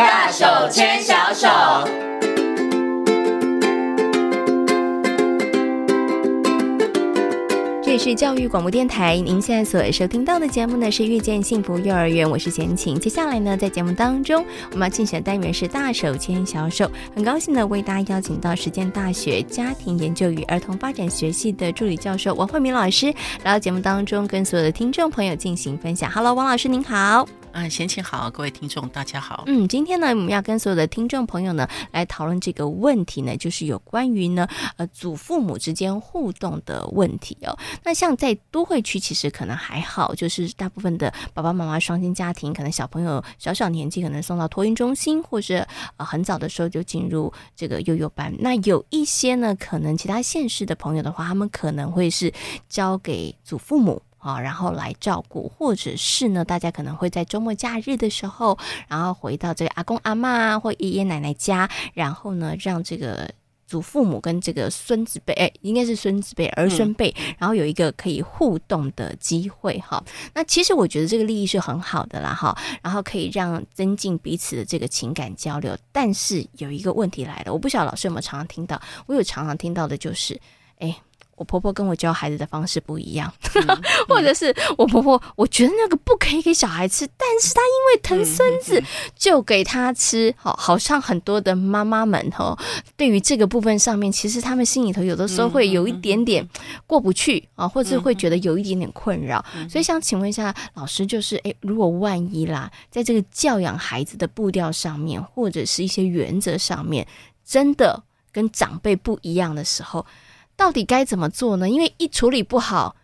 大手牵小手。这里是教育广播电台，您现在所收听到的节目呢是《遇见幸福幼儿园》，我是贤琴。接下来呢，在节目当中，我们要进行的单元是“大手牵小手”。很高兴的为大家邀请到实践大学家庭研究与儿童发展学系的助理教授王慧敏老师来到节目当中，跟所有的听众朋友进行分享。Hello，王老师您好。嗯，贤琴好，各位听众大家好。嗯，今天呢，我们要跟所有的听众朋友呢来讨论这个问题呢，就是有关于呢，呃，祖父母之间互动的问题哦。那像在都会区，其实可能还好，就是大部分的爸爸妈妈双薪家庭，可能小朋友小小年纪可能送到托婴中心，或是呃很早的时候就进入这个幼幼班。那有一些呢，可能其他县市的朋友的话，他们可能会是交给祖父母。啊，然后来照顾，或者是呢，大家可能会在周末假日的时候，然后回到这个阿公阿嬷或爷爷奶奶家，然后呢，让这个祖父母跟这个孙子辈，哎，应该是孙子辈、儿孙辈，然后有一个可以互动的机会哈。那其实我觉得这个利益是很好的啦哈，然后可以让增进彼此的这个情感交流。但是有一个问题来了，我不晓得老师有没有常常听到，我有常常听到的就是，哎。我婆婆跟我教孩子的方式不一样，嗯、或者是我婆婆，我觉得那个不可以给小孩吃，但是她因为疼孙子，就给他吃。好，好像很多的妈妈们哈，对于这个部分上面，其实他们心里头有的时候会有一点点过不去啊，或者会觉得有一点点困扰。所以想请问一下老师，就是诶，如果万一啦，在这个教养孩子的步调上面，或者是一些原则上面，真的跟长辈不一样的时候。到底该怎么做呢？因为一处理不好，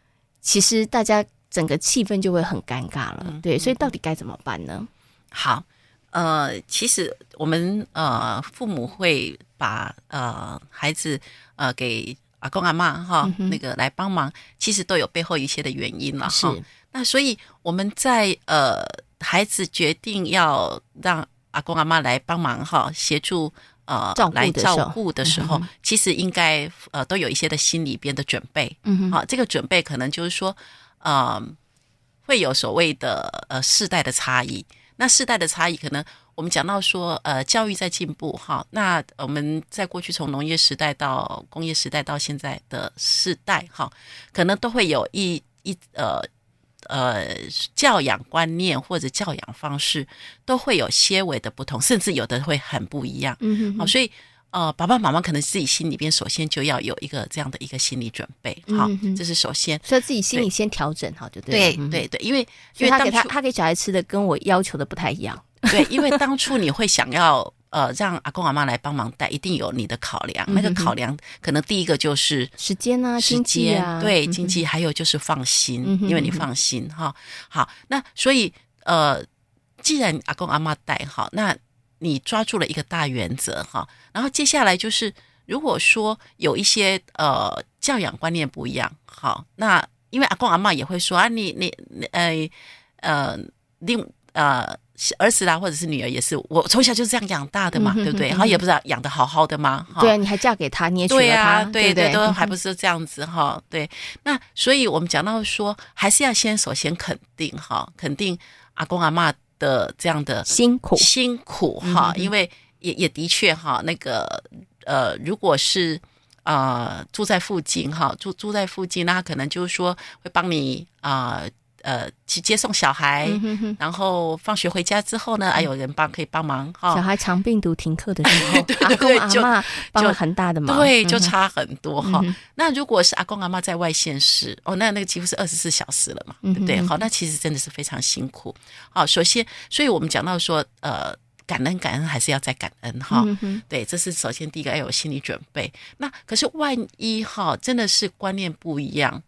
其实大家整个气氛就会很尴尬了。嗯、对，所以到底该怎么办呢？好，呃，其实我们呃父母会把呃孩子呃给阿公阿妈哈、嗯、那个来帮忙，其实都有背后一些的原因了哈。那所以我们在呃孩子决定要让阿公阿妈来帮忙哈协助。呃，照来照顾的时候，嗯、其实应该呃都有一些的心里边的准备。嗯哼，好、啊，这个准备可能就是说，呃，会有所谓的呃世代的差异。那世代的差异，可能我们讲到说，呃，教育在进步哈。那我们在过去从农业时代到工业时代到现在的世代哈，可能都会有一一呃。呃，教养观念或者教养方式都会有些微的不同，甚至有的会很不一样。嗯哼，好，所以呃，爸爸妈妈可能自己心里边首先就要有一个这样的一个心理准备，好，这是首先，所以自己心里先调整好就对。对对对，因为因为他给他他给小孩吃的跟我要求的不太一样。对，因为当初你会想要。呃，让阿公阿妈来帮忙带，一定有你的考量。那个考量可能第一个就是时间啊，时间啊，对，经济，还有就是放心，嗯、因为你放心哈。好，那所以呃，既然阿公阿妈带哈，那你抓住了一个大原则哈。然后接下来就是，如果说有一些呃教养观念不一样，好，那因为阿公阿妈也会说啊，你你呃呃另呃。儿子啦，或者是女儿，也是我从小就是这样养大的嘛，对不对？然后也不知道养得好好的嘛，对啊，你还嫁给他，你也娶了他，对啊，对对，都还不是这样子哈。对，那所以我们讲到说，还是要先首先肯定哈，肯定阿公阿妈的这样的辛苦辛苦哈，因为也也的确哈，那个呃，如果是啊、呃、住在附近哈，住住在附近，那可能就是说会帮你啊。呃呃，去接送小孩，嗯、哼哼然后放学回家之后呢，哎、嗯、有人帮可以帮忙哈。小孩肠病毒停课的时候，对对对，阿公阿妈帮了很大的忙，对，就差很多哈。那如果是阿公阿妈在外县市，哦，那那个几乎是二十四小时了嘛，对不对？好，那其实真的是非常辛苦。好，首先，所以我们讲到说，呃，感恩感恩还是要再感恩哈。嗯、对，这是首先第一个要有心理准备。那可是万一哈，真的是观念不一样。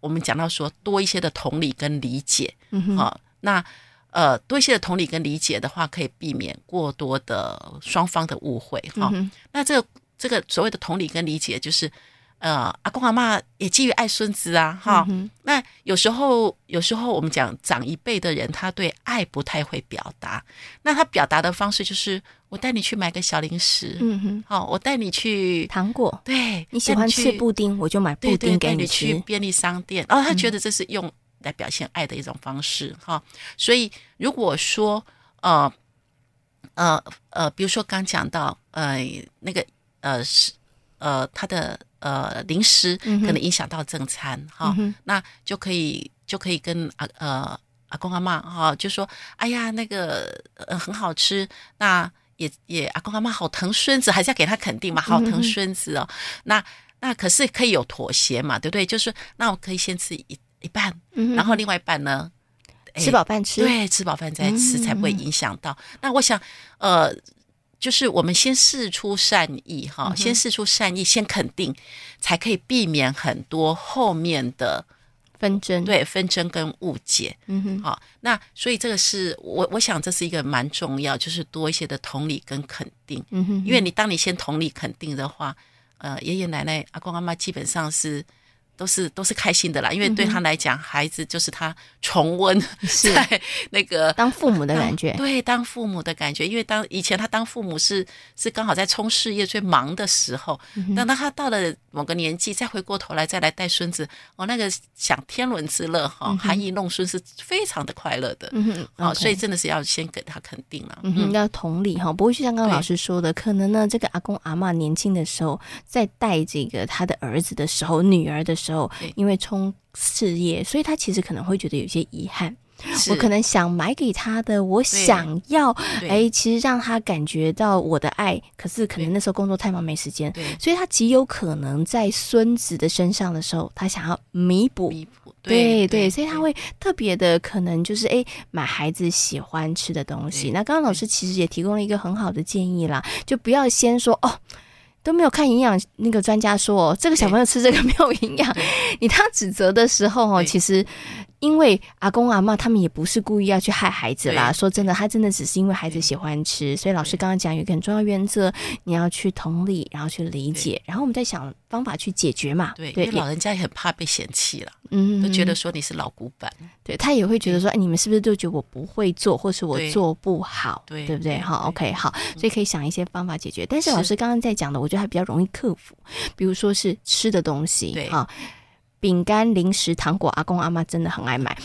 我们讲到说多一些的同理跟理解，嗯那呃多一些的同理跟理解的话，可以避免过多的双方的误会，哈、嗯。那这个这个所谓的同理跟理解，就是。呃，阿公阿妈也基于爱孙子啊，哈。嗯、那有时候，有时候我们讲长一辈的人，他对爱不太会表达。那他表达的方式就是，我带你去买个小零食，嗯哼，好，我带你去糖果，对，你喜欢吃布丁，我就买布丁给你吃。便利商店，然后他觉得这是用来表现爱的一种方式，哈。所以如果说，呃。呃呃，比如说刚讲到呃那个呃是呃他的呃零食可能影响到正餐哈、那就可以就可以跟阿呃阿公阿妈哈、哦，就说哎呀那个呃很好吃，那也也阿公阿妈好疼孙子，还是要给他肯定嘛，好疼孙子哦，嗯、那那可是可以有妥协嘛，对不对？就是那我可以先吃一一半，然后另外一半呢？吃饱饭吃，对，吃饱饭再吃才不会影响到。嗯、那我想，呃，就是我们先试出善意哈，嗯、先试出善意，先肯定，才可以避免很多后面的纷争，对纷争跟误解。嗯哼，好，那所以这个是我我想这是一个蛮重要，就是多一些的同理跟肯定。嗯哼，因为你当你先同理肯定的话，呃，爷爷奶奶、阿公阿妈基本上是。都是都是开心的啦，因为对他来讲，孩子就是他重温在那个 当父母的感觉，对，当父母的感觉。因为当以前他当父母是是刚好在冲事业最忙的时候，等到他到了某个年纪，再回过头来再来带孙子，哦，那个享天伦之乐哈，含饴弄孙是非常的快乐的。嗯哦，所以真的是要先给他肯定了，嗯，要同理哈。不过就像刚刚老师说的，可能呢，这个阿公阿妈年轻的时候在带这个他的儿子的时候，女儿的时候。因为冲事业，所以他其实可能会觉得有些遗憾。我可能想买给他的，我想要，哎，其实让他感觉到我的爱。可是可能那时候工作太忙没时间，所以他极有可能在孙子的身上的时候，他想要弥补。弥补，对对，所以他会特别的可能就是哎，买孩子喜欢吃的东西。那刚刚老师其实也提供了一个很好的建议啦，就不要先说哦。都没有看营养那个专家说，哦这个小朋友吃这个没有营养。你当指责的时候哦，其实因为阿公阿妈他们也不是故意要去害孩子啦。说真的，他真的只是因为孩子喜欢吃。所以老师刚刚讲有一个很重要原则，你要去同理，然后去理解，然后我们再想方法去解决嘛。对，因为老人家也很怕被嫌弃了，嗯，都觉得说你是老古板。对，他也会觉得说，哎，你们是不是都觉得我不会做，或是我做不好，对，对不对？好，OK，好，所以可以想一些方法解决。但是老师刚刚在讲的，我觉得还比较容易克服，比如说是吃的东西，对啊，饼干、零食、糖果，阿公阿妈真的很爱买，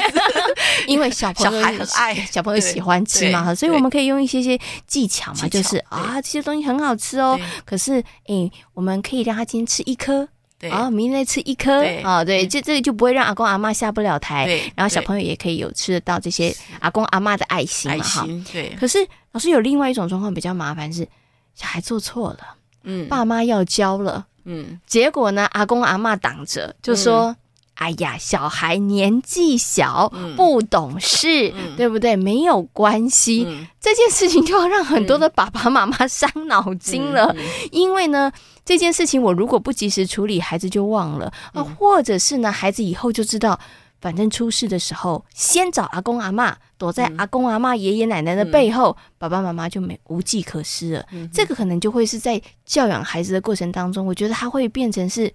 因为小朋友很爱，小朋友喜欢吃嘛，所以我们可以用一些些技巧嘛，就是啊，这些东西很好吃哦，可是哎，我们可以让他今天吃一颗。啊，明天再吃一颗啊，对，这这个就不会让阿公阿妈下不了台，然后小朋友也可以有吃得到这些阿公阿妈的爱心嘛，哈。对。可是老师有另外一种状况比较麻烦是，小孩做错了，嗯，爸妈要教了，嗯，结果呢，阿公阿妈挡着，就说：“哎呀，小孩年纪小，不懂事，对不对？没有关系。”这件事情就要让很多的爸爸妈妈伤脑筋了，因为呢。这件事情我如果不及时处理，孩子就忘了。啊，或者是呢，孩子以后就知道，反正出事的时候先找阿公阿嬷，躲在阿公阿妈、爷爷奶奶的背后，爸爸妈妈就没无计可施了。这个可能就会是在教养孩子的过程当中，我觉得他会变成是。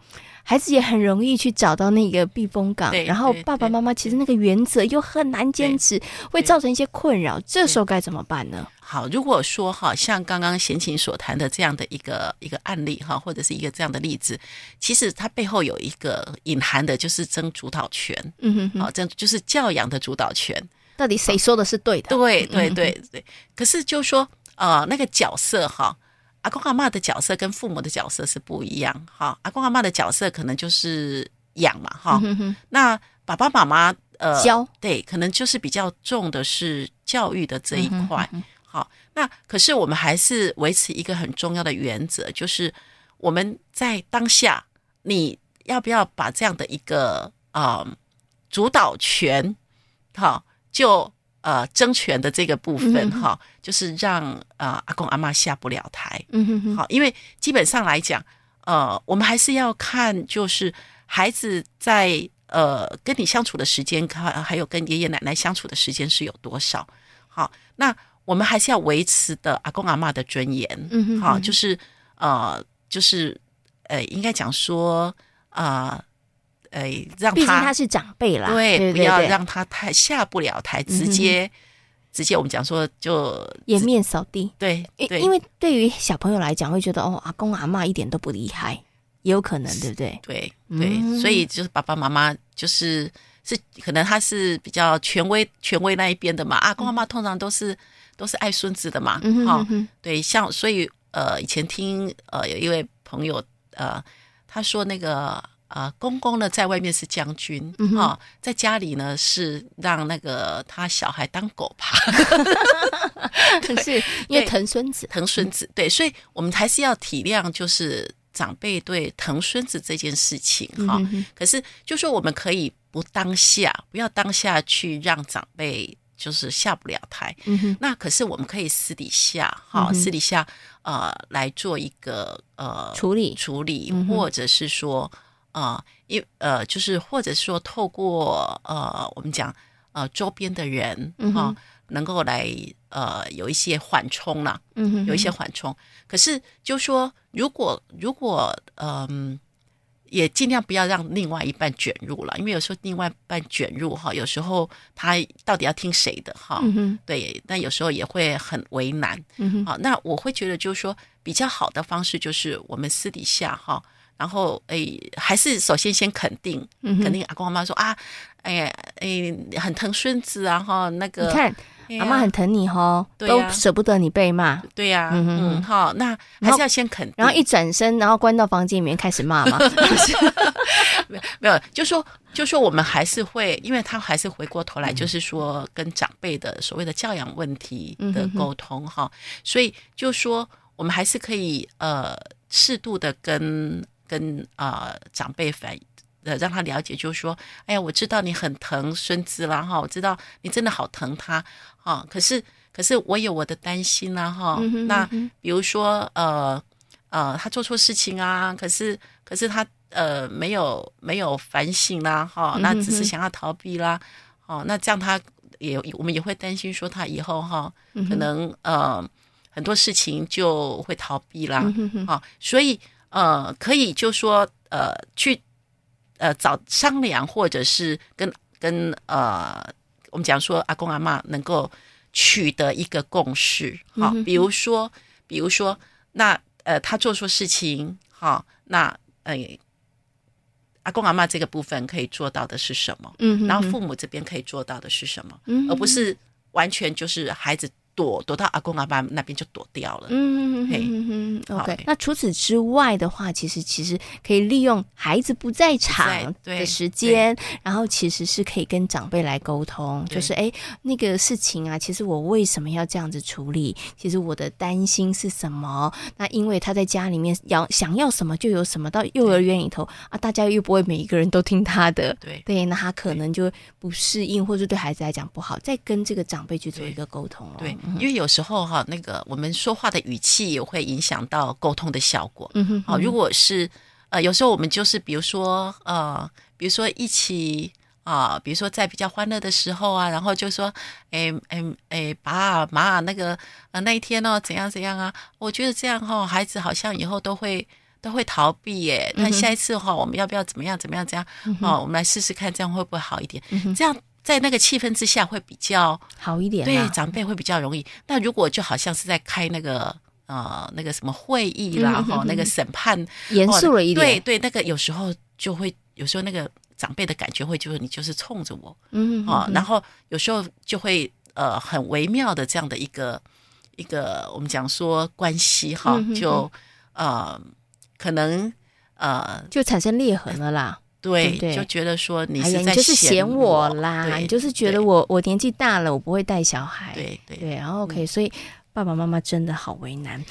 孩子也很容易去找到那个避风港，然后爸爸妈妈其实那个原则又很难坚持，会造成一些困扰。这时候该怎么办呢？好，如果说哈，像刚刚贤琴所谈的这样的一个一个案例哈，或者是一个这样的例子，其实它背后有一个隐含的，就是争主导权。嗯哼哼，好，争就是教养的主导权，到底谁说的是对的？对对对对。可是就说呃，那个角色哈。阿公阿嬷的角色跟父母的角色是不一样，哈。阿公阿嬷的角色可能就是养嘛，哈。那爸爸妈妈呃教对，可能就是比较重的是教育的这一块，好。那可是我们还是维持一个很重要的原则，就是我们在当下，你要不要把这样的一个啊、呃、主导权，好就。呃，争权的这个部分哈、嗯，就是让呃阿公阿嬷下不了台。嗯哼哼，好，因为基本上来讲，呃，我们还是要看，就是孩子在呃跟你相处的时间，还还有跟爷爷奶奶相处的时间是有多少。好，那我们还是要维持的阿公阿嬷的尊严。嗯哼，好，就是呃，就是呃，应该讲说啊。呃哎，让他毕竟他是长辈啦，对，对对对，不要让他太下不了台，直接、嗯、直接我们讲说就颜面扫地。对，因，因为对于小朋友来讲，会觉得哦，阿公阿妈一点都不厉害，也有可能，对不对？对对，嗯、所以就是爸爸妈妈就是是可能他是比较权威权威那一边的嘛，阿公阿妈通常都是。都是爱孙子的嘛，哈、嗯对，像所以呃，以前听呃有一位朋友呃，他说那个呃公公呢在外面是将军，哈、在家里呢是让那个他小孩当狗爬，可是因为疼孙子，疼孙子，对，所以我们还是要体谅，就是。长辈对疼孙子这件事情哈，嗯、可是就说我们可以不当下，不要当下去让长辈就是下不了台。那可是我们可以私底下哈，嗯、私底下呃来做一个呃处理。处理，或者是说呃一呃就是或者说透过呃我们讲呃周边的人哈。能够来呃有一些缓冲啦，嗯有一些缓冲。可是就说，如果如果嗯、呃，也尽量不要让另外一半卷入了，因为有时候另外一半卷入哈，有时候他到底要听谁的哈？嗯，对，那有时候也会很为难。嗯哼，好，那我会觉得就是说，比较好的方式就是我们私底下哈。然后，诶，还是首先先肯定，嗯、肯定阿公阿妈说啊，哎呀，哎，很疼孙子啊，哈，那个，你看，哎、阿妈很疼你哦，对啊、都舍不得你被骂，对呀、啊，嗯哼。嗯，好，那还是要先肯定，然后，一转身，然后关到房间里面开始骂嘛，没有，没有，就说，就说我们还是会，因为他还是回过头来，就是说跟长辈的所谓的教养问题的沟通哈，所以就说我们还是可以呃适度的跟。跟啊、呃、长辈反呃让他了解，就是说，哎呀，我知道你很疼孙子啦哈，我知道你真的好疼他哈，可是可是我有我的担心啦哈。那比如说呃呃他做错事情啊，可是可是他呃没有没有反省啦哈，那只是想要逃避啦，哦、那这样他也我们也会担心说他以后哈可能呃很多事情就会逃避啦，嗯哼啊，所以。呃，可以就说呃去呃找商量，或者是跟跟呃我们讲说阿公阿妈能够取得一个共识，好、哦，比如说比如说那呃他做错事情，好、哦，那呃阿公阿妈这个部分可以做到的是什么？嗯哼哼，然后父母这边可以做到的是什么？嗯哼哼，而不是完全就是孩子。躲躲到阿公阿爸那边就躲掉了。嗯嗯嗯 OK。那除此之外的话，其实其实可以利用孩子不在场的时间，然后其实是可以跟长辈来沟通，就是哎那个事情啊，其实我为什么要这样子处理？其实我的担心是什么？那因为他在家里面要想要什么就有什么，到幼儿园里头啊，大家又不会每一个人都听他的，对对，那他可能就不适应，或者对孩子来讲不好，再跟这个长辈去做一个沟通哦。对。因为有时候哈，那个我们说话的语气也会影响到沟通的效果。嗯哼，好，如果是呃，有时候我们就是比如说呃，比如说一起啊、呃，比如说在比较欢乐的时候啊，然后就说，哎哎哎，爸啊妈啊，那个呃那一天呢、哦，怎样怎样啊？我觉得这样哈，孩子好像以后都会都会逃避耶。那下一次哈，我们要不要怎么样怎么样怎样？哦，我们来试试看，这样会不会好一点？这样。在那个气氛之下会比较好一点，对长辈会比较容易。那如果就好像是在开那个呃那个什么会议啦，哈，那个审判严肃了一点，对对，那个有时候就会有时候那个长辈的感觉会就是你就是冲着我，嗯啊，然后有时候就会呃很微妙的这样的一个一个我们讲说关系哈，就呃可能呃就产生裂痕了啦。对，对就觉得说你是在嫌我，哎、你就是嫌我啦，你就是觉得我我年纪大了，我不会带小孩，对对对，然后 OK，、嗯、所以。爸爸妈妈真的好为难，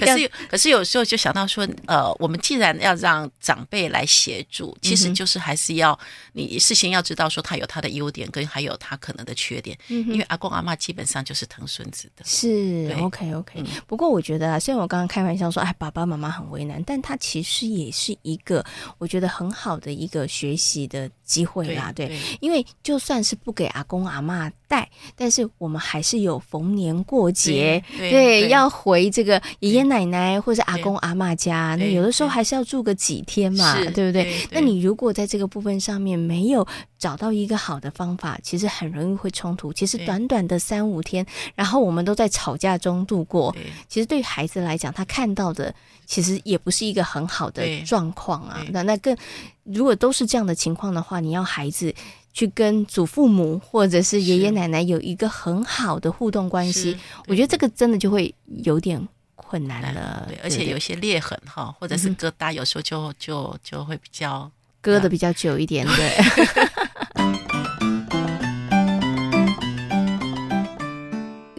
可是可是有时候就想到说，呃，我们既然要让长辈来协助，其实就是还是要你事先要知道说他有他的优点，跟还有他可能的缺点，嗯因为阿公阿妈基本上就是疼孙子的，是 OK OK。不过我觉得啊，虽然我刚刚开玩笑说，哎，爸爸妈妈很为难，但他其实也是一个我觉得很好的一个学习的机会啦，对，因为就算是不给阿公阿嬷带，但是我们还是有逢年。过节，对，对对要回这个爷爷奶奶或者阿公阿妈家，那有的时候还是要住个几天嘛，对，对不对，那你如果在这个部分上面没有找到一个好的方法，其实很容易会冲突。其实短短的三五天，然后我们都在吵架中度过，其实对孩子来讲，他看到的其实也不是一个很好的状况啊。那那更如果都是这样的情况的话，你要孩子。去跟祖父母或者是爷爷奶奶有一个很好的互动关系，我觉得这个真的就会有点困难了。对，而且有些裂痕哈，或者是疙瘩，有时候就就就会比较割的比较久一点。对，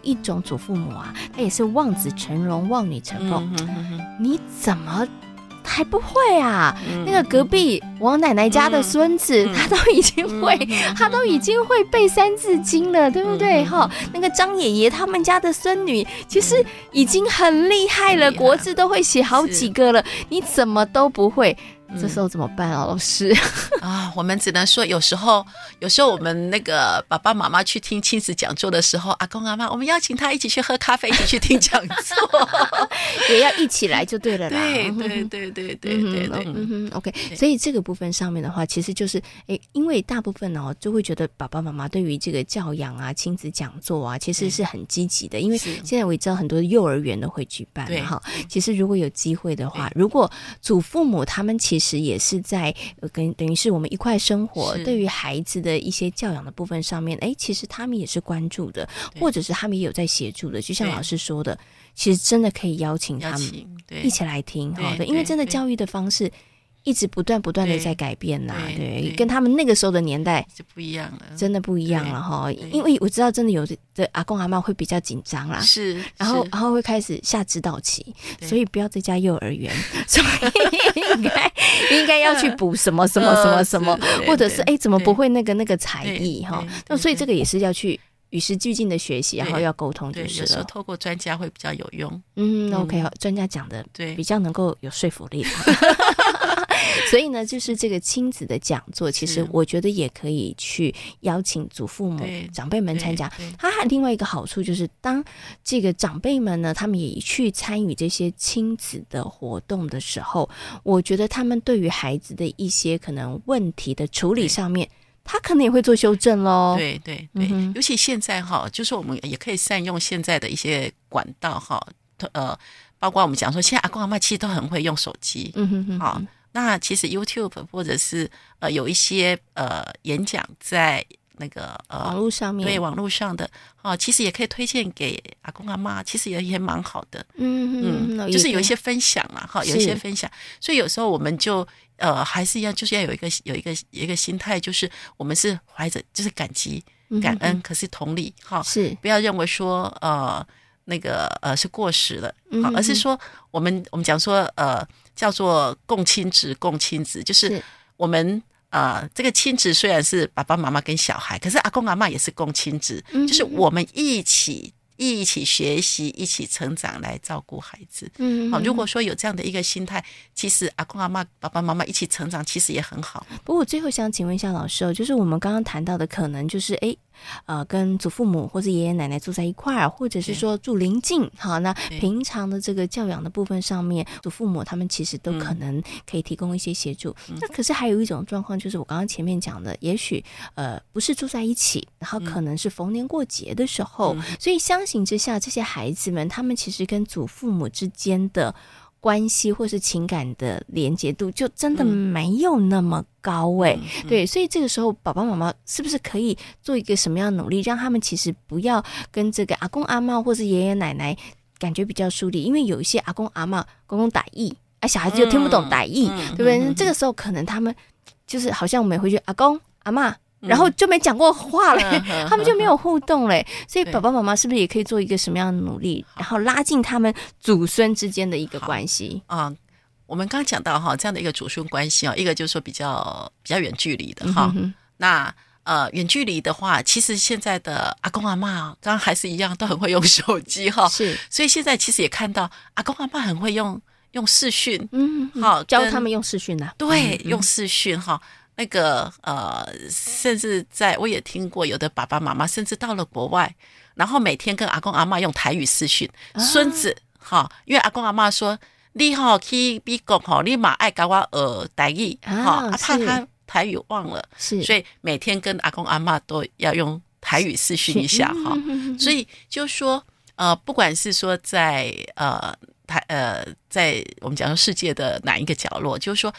一种祖父母啊，他也是望子成龙、望女成凤，你怎么？还不会啊！嗯、那个隔壁王奶奶家的孙子，嗯、他都已经会，嗯、他都已经会背三字经了，嗯、对不对？哈、嗯，那个张爷爷他们家的孙女，其实已经很厉害了，嗯、国字都会写好几个了，你怎么都不会？这时候怎么办啊，老师？啊，我们只能说，有时候，有时候我们那个爸爸妈妈去听亲子讲座的时候，阿公阿妈，我们邀请他一起去喝咖啡，一起去听讲座，也要一起来就对了啦。对对对对对对对。嗯哼，OK。所以这个部分上面的话，其实就是，哎，因为大部分哦，就会觉得爸爸妈妈对于这个教养啊、亲子讲座啊，其实是很积极的。因为现在我也知道很多幼儿园都会举办哈。其实如果有机会的话，如果祖父母他们其实其实也是在跟等于是我们一块生活，对于孩子的一些教养的部分上面，哎，其实他们也是关注的，或者是他们也有在协助的。就像老师说的，其实真的可以邀请他们一起来听，好的，因为真的教育的方式。一直不断不断的在改变呐，对，跟他们那个时候的年代是不一样了，真的不一样了哈。因为我知道，真的有的阿公阿妈会比较紧张啦，是，然后然后会开始下指导棋，所以不要再加幼儿园，所以应该应该要去补什么什么什么什么，或者是哎怎么不会那个那个才艺哈？那所以这个也是要去与时俱进的学习，然后要沟通，就是说透过专家会比较有用。嗯，OK，专家讲的对，比较能够有说服力。所以呢，就是这个亲子的讲座，其实我觉得也可以去邀请祖父母、长辈们参加。它还另外一个好处就是，当这个长辈们呢，他们也去参与这些亲子的活动的时候，我觉得他们对于孩子的一些可能问题的处理上面，他可能也会做修正喽。对对对，尤其现在哈，就是我们也可以善用现在的一些管道哈，呃，包括我们讲说，现在阿公阿妈其实都很会用手机，嗯哼哼，好。那其实 YouTube 或者是呃有一些呃演讲在那个呃网络上面，对网络上的哦，其实也可以推荐给阿公阿妈，其实也也蛮好的，嗯嗯，就是有一些分享嘛，哈，有一些分享，所以有时候我们就呃还是一样，就是要有一个有一个有一个心态，就是我们是怀着就是感激感恩，可是同理哈，是。不要认为说呃那个呃是过时了，好，而是说我们我们讲说呃。叫做共亲子，共亲子就是我们呃，这个亲子虽然是爸爸妈妈跟小孩，可是阿公阿嬷也是共亲子，嗯、就是我们一起一起学习，一起成长来照顾孩子。嗯哼，好，如果说有这样的一个心态，其实阿公阿嬷、爸爸妈妈一起成长，其实也很好。不过我最后想请问一下老师哦，就是我们刚刚谈到的，可能就是哎。诶呃，跟祖父母或者爷爷奶奶住在一块儿，或者是说住邻近，好，那平常的这个教养的部分上面，祖父母他们其实都可能可以提供一些协助。嗯、那可是还有一种状况，就是我刚刚前面讲的，也许呃不是住在一起，然后可能是逢年过节的时候，嗯、所以相形之下，这些孩子们他们其实跟祖父母之间的。关系或是情感的连接度，就真的没有那么高诶、欸，嗯嗯、对，所以这个时候爸爸妈妈是不是可以做一个什么样的努力，让他们其实不要跟这个阿公阿嬷或是爷爷奶奶感觉比较疏离，因为有一些阿公阿嬷公公打意，啊小孩子又听不懂打意，对不对？嗯、这个时候可能他们就是好像我们回去阿公阿嬷。然后就没讲过话嘞，嗯、他们就没有互动嘞。嗯、所以爸爸妈妈是不是也可以做一个什么样的努力，然后拉近他们祖孙之间的一个关系啊、嗯？我们刚刚讲到哈，这样的一个祖孙关系啊，一个就是说比较比较远距离的哈。那呃，远距离的话，其实现在的阿公阿妈刚刚还是一样，都很会用手机哈。是，所以现在其实也看到阿公阿妈很会用用视讯，嗯，好教他们用视讯呐。对，嗯、用视讯哈。那个呃，甚至在我也听过，有的爸爸妈妈甚至到了国外，然后每天跟阿公阿妈用台语视讯，孙子哈，因为阿公阿妈说你好去美国哈，你马爱跟我呃台语哈，怕他台语忘了，是，所以每天跟阿公阿妈都要用台语视讯一下哈，所以就说呃，不管是说在呃台呃在我们讲说世界的哪一个角落，就是说。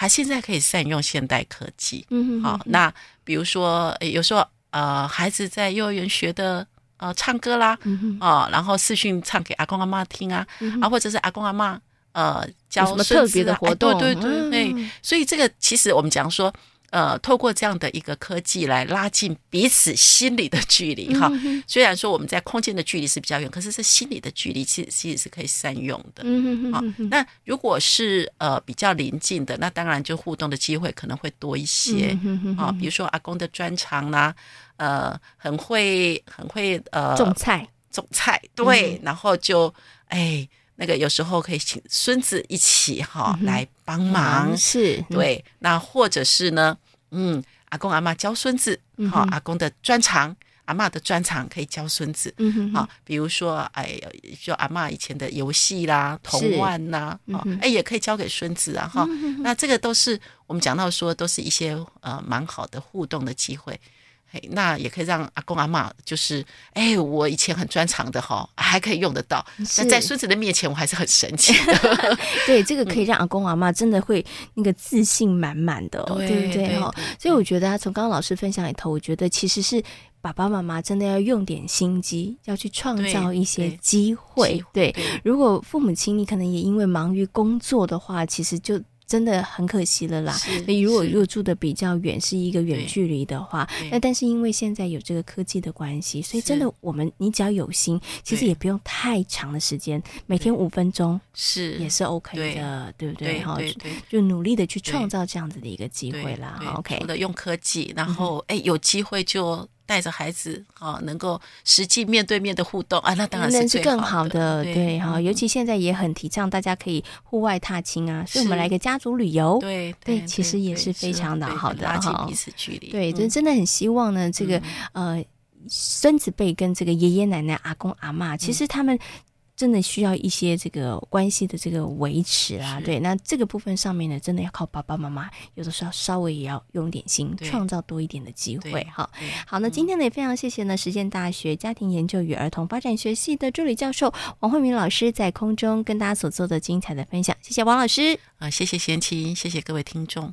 还现在可以善用现代科技，嗯哼，好，那比如说有时候呃孩子在幼儿园学的呃唱歌啦，嗯哦，然后视讯唱给阿公阿妈听啊，啊或者是阿公阿妈呃教什么特别的活动，对对对对，所以这个其实我们讲说。呃，透过这样的一个科技来拉近彼此心理的距离哈。虽然说我们在空间的距离是比较远，可是这心理的距离其实其实是可以善用的。嗯好，那如果是呃比较临近的，那当然就互动的机会可能会多一些啊。比如说阿公的专长啦，呃，很会很会呃种菜种菜，对，然后就哎那个有时候可以请孙子一起哈来帮忙，是。对。那或者是呢？嗯，阿公阿妈教孙子，好，阿公的专长，阿妈的专长可以教孙子，嗯哼，好，比如说，哎，就阿妈以前的游戏啦、童玩呐，哦，哎，也可以教给孙子啊，哈，那这个都是我们讲到说，都是一些呃蛮好的互动的机会。那也可以让阿公阿妈，就是哎，我以前很专长的哈，还可以用得到。那在孙子的面前，我还是很神奇的。对，这个可以让阿公阿妈真的会那个自信满满的，对不对哈？所以我觉得，从刚刚老师分享里头，我觉得其实是爸爸妈妈真的要用点心机，要去创造一些机会。对，如果父母亲你可能也因为忙于工作的话，其实就。真的很可惜了啦。所以如果如果住的比较远，是一个远距离的话，那但是因为现在有这个科技的关系，所以真的我们你只要有心，其实也不用太长的时间，每天五分钟是。也是 OK 的，对。不对？哈，就努力的去创造这样子的一个机会啦。OK，的用科技，然后哎有机会就。带着孩子啊，能够实际面对面的互动啊，那当然是是更好的，对哈。尤其现在也很提倡大家可以户外踏青啊，所以我们来个家族旅游，对对，其实也是非常的好的哈，拉近彼此距离。对，就真的很希望呢，这个呃孙子辈跟这个爷爷奶奶、阿公阿妈，其实他们。真的需要一些这个关系的这个维持啊，对，那这个部分上面呢，真的要靠爸爸妈妈，有的时候稍微也要用点心，创造多一点的机会。哈，好，那今天呢也非常谢谢呢，实践大学家庭研究与儿童发展学系的助理教授王慧明老师在空中跟大家所做的精彩的分享，谢谢王老师。啊，谢谢贤琴，谢谢各位听众。